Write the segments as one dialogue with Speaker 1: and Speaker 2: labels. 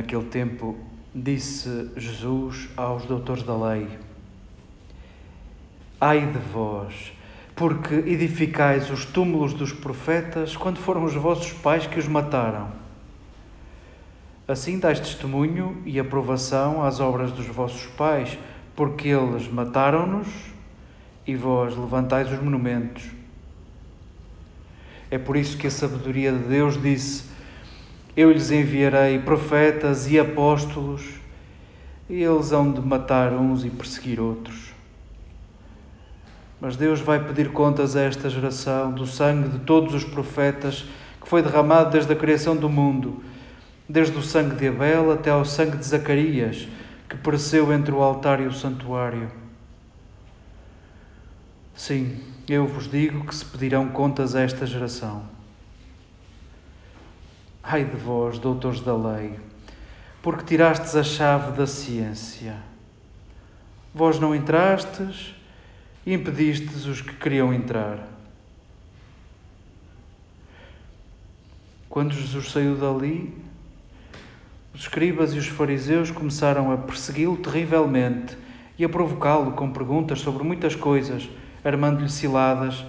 Speaker 1: Naquele tempo, disse Jesus aos doutores da lei: Ai de vós, porque edificais os túmulos dos profetas quando foram os vossos pais que os mataram. Assim dais testemunho e aprovação às obras dos vossos pais, porque eles mataram-nos e vós levantais os monumentos. É por isso que a sabedoria de Deus disse: Eu lhes enviarei profetas e apóstolos, e eles hão de matar uns e perseguir outros. Mas Deus vai pedir contas a esta geração do sangue de todos os profetas que foi derramado desde a criação do mundo, desde o sangue de Abel até ao sangue de Zacarias, que pereceu entre o altar e o santuário. Sim, eu vos digo que se pedirão contas a esta geração. Ai de vós, doutores da lei, porque tirastes a chave da ciência. Vós não entrastes e impedistes os que queriam entrar. Quando Jesus saiu dali, os escribas e os fariseus começaram a persegui-lo terrivelmente e a provocá-lo com perguntas sobre muitas coisas armando-lhe ciladas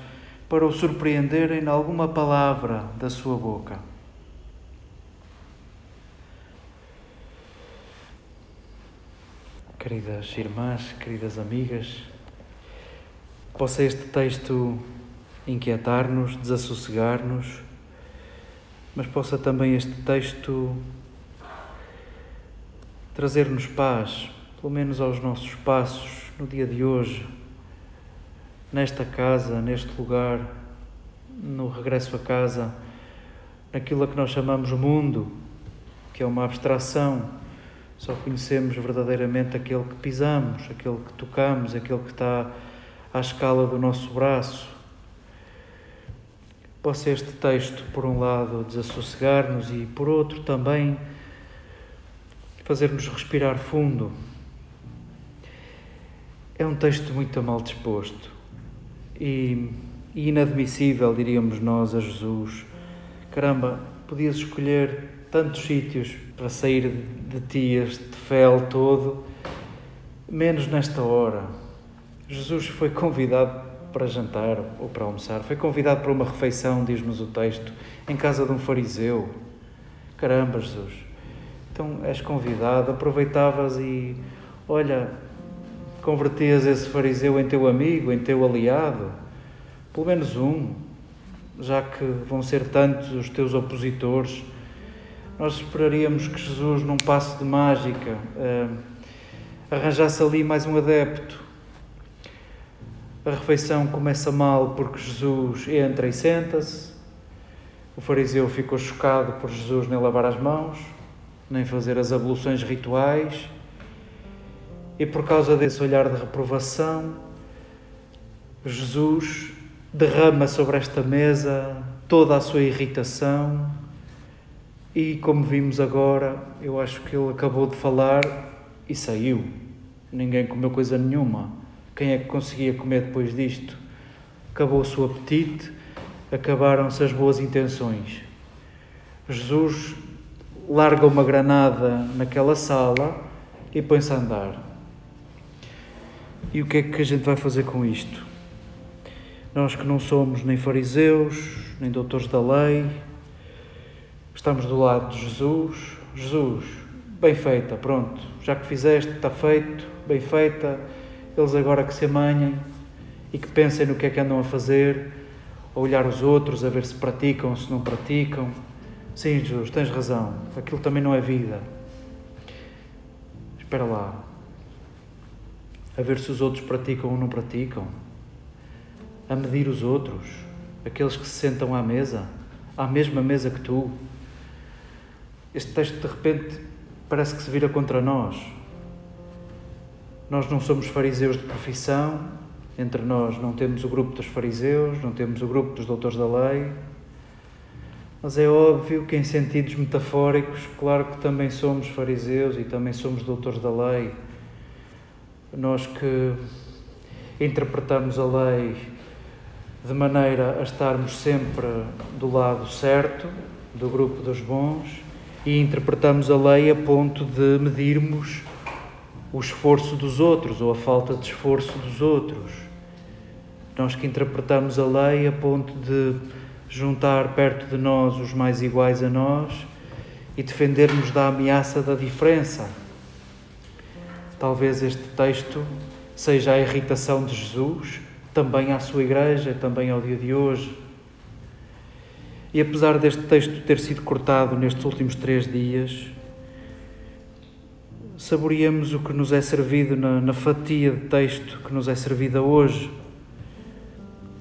Speaker 1: para o surpreenderem em alguma palavra da sua boca. Queridas irmãs, queridas amigas, possa este texto inquietar-nos, desassossegar-nos, mas possa também este texto trazer-nos paz, pelo menos aos nossos passos no dia de hoje nesta casa, neste lugar, no regresso a casa, naquilo a que nós chamamos mundo, que é uma abstração. Só conhecemos verdadeiramente aquele que pisamos, aquele que tocamos, aquele que está à escala do nosso braço. Possa este texto, por um lado, desassossegar-nos e, por outro, também fazer-nos respirar fundo. É um texto muito mal disposto e, e inadmissível, diríamos nós, a Jesus. Caramba, podias escolher tantos sítios para sair de, ti, este fel todo, menos nesta hora. Jesus foi convidado para jantar ou para almoçar, foi convidado para uma refeição, diz-nos o texto, em casa de um fariseu. Caramba, Jesus. Então és convidado, aproveitavas e, olha, convertias esse fariseu em teu amigo, em teu aliado, pelo menos um, já que vão ser tantos os teus opositores. Nós esperaríamos que Jesus, num passo de mágica, eh, arranjasse ali mais um adepto. A refeição começa mal porque Jesus entra e senta-se. O fariseu ficou chocado por Jesus nem lavar as mãos, nem fazer as abluções rituais e por causa desse olhar de reprovação, Jesus derrama sobre esta mesa toda a sua irritação e, como vimos agora, eu acho que ele acabou de falar e saiu. Ninguém comeu coisa nenhuma. Quem é que conseguia comer depois disto? Acabou o apetite, acabaram-se as boas intenções. Jesus larga uma granada naquela sala e põe-se a andar. E o que é que a gente vai fazer com isto? Nós que não somos nem fariseus, nem doutores da lei, estamos do lado de Jesus. Jesus, bem feita, pronto, já que fizeste, está feito, bem feita. Eles agora que se amanhem e que pensem no que é que andam a fazer, a olhar os outros, a ver se praticam se não praticam. Sim, Jesus, tens razão, aquilo também não é vida. Espera lá, a ver se os outros praticam ou não praticam, a medir os outros, aqueles que se sentam à mesa, à mesma mesa que tu. Este texto de repente parece que se vira contra nós. Nós não somos fariseus de profissão, entre nós não temos o grupo dos fariseus, não temos o grupo dos doutores da lei, mas é óbvio que, em sentidos metafóricos, claro que também somos fariseus e também somos doutores da lei. Nós que interpretamos a lei de maneira a estarmos sempre do lado certo, do grupo dos bons, e interpretamos a lei a ponto de medirmos o esforço dos outros ou a falta de esforço dos outros. Nós que interpretamos a lei a ponto de juntar perto de nós os mais iguais a nós e defendermos da ameaça da diferença. Talvez este texto seja a irritação de Jesus, também à sua igreja, também ao dia de hoje. E apesar deste texto ter sido cortado nestes últimos três dias, saboreamos o que nos é servido na, na fatia de texto que nos é servida hoje.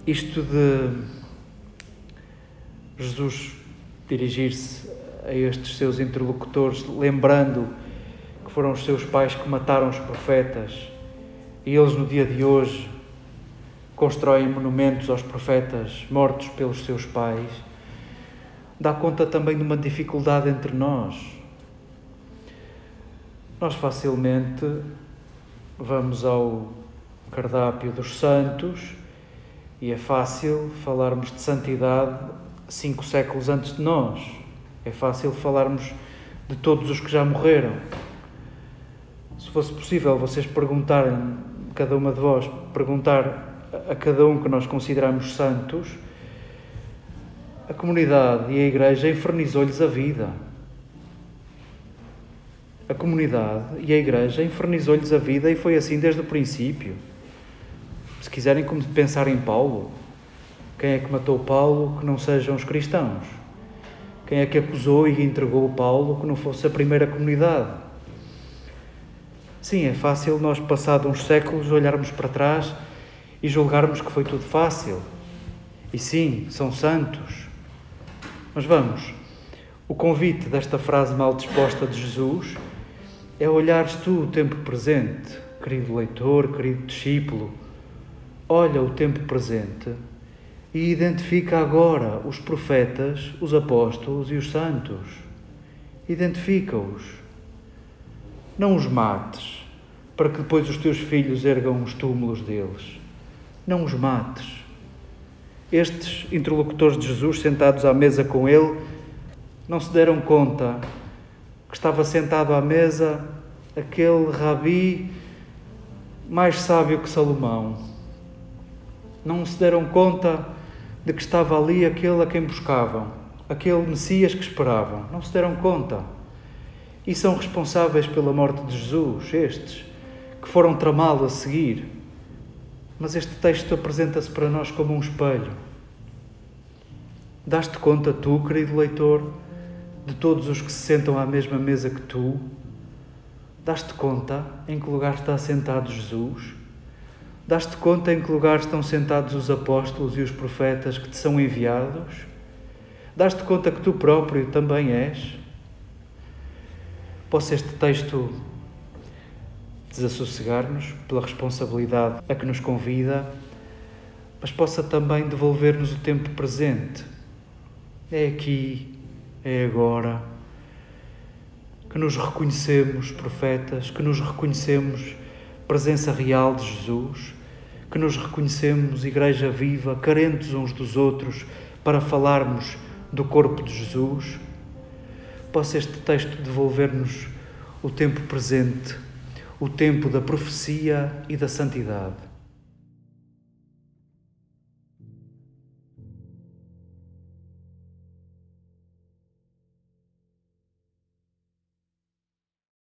Speaker 1: Isto de Jesus dirigir-se a estes seus interlocutores, lembrando que foram os seus pais que mataram os profetas e eles, no dia de hoje, constroem monumentos aos profetas mortos pelos seus pais dá conta também de uma dificuldade entre nós. Nós facilmente vamos ao cardápio dos santos e é fácil falarmos de santidade cinco séculos antes de nós. É fácil falarmos de todos os que já morreram. Se fosse possível vocês perguntarem, cada uma de vós, perguntar a cada um que nós consideramos santos, a comunidade e a igreja infernizou-lhes a vida. A comunidade e a igreja infernizou-lhes a vida e foi assim desde o princípio. Se quiserem pensar em Paulo, quem é que matou Paulo que não sejam os cristãos? Quem é que acusou e entregou Paulo que não fosse a primeira comunidade? Sim, é fácil nós, passados uns séculos, olharmos para trás e julgarmos que foi tudo fácil. E sim, são santos. Mas vamos, o convite desta frase mal disposta de Jesus é olhares tu o tempo presente, querido leitor, querido discípulo. Olha o tempo presente e identifica agora os profetas, os apóstolos e os santos. Identifica-os. Não os mates, para que depois os teus filhos ergam os túmulos deles. Não os mates estes interlocutores de Jesus, sentados à mesa com ele, não se deram conta que estava sentado à mesa aquele rabi mais sábio que Salomão. Não se deram conta de que estava ali aquele a quem buscavam, aquele Messias que esperavam. Não se deram conta. E são responsáveis pela morte de Jesus, estes, que foram tramá-lo a seguir mas este texto apresenta-se para nós como um espelho. Dás-te conta, tu, querido leitor, de todos os que se sentam à mesma mesa que tu? Dás-te conta em que lugar está sentado Jesus? Dás-te conta em que lugar estão sentados os apóstolos e os profetas que te são enviados? Dás-te conta que tu próprio também és? Possa este texto desassossegar-nos pela responsabilidade a que nos convida, mas possa também devolver-nos o tempo presente. É aqui, é agora, que nos reconhecemos profetas, que nos reconhecemos presença real de Jesus, que nos reconhecemos igreja viva, carentes uns dos outros, para falarmos do corpo de Jesus. Possa este texto devolver-nos o tempo presente o tempo da profecia e da santidade.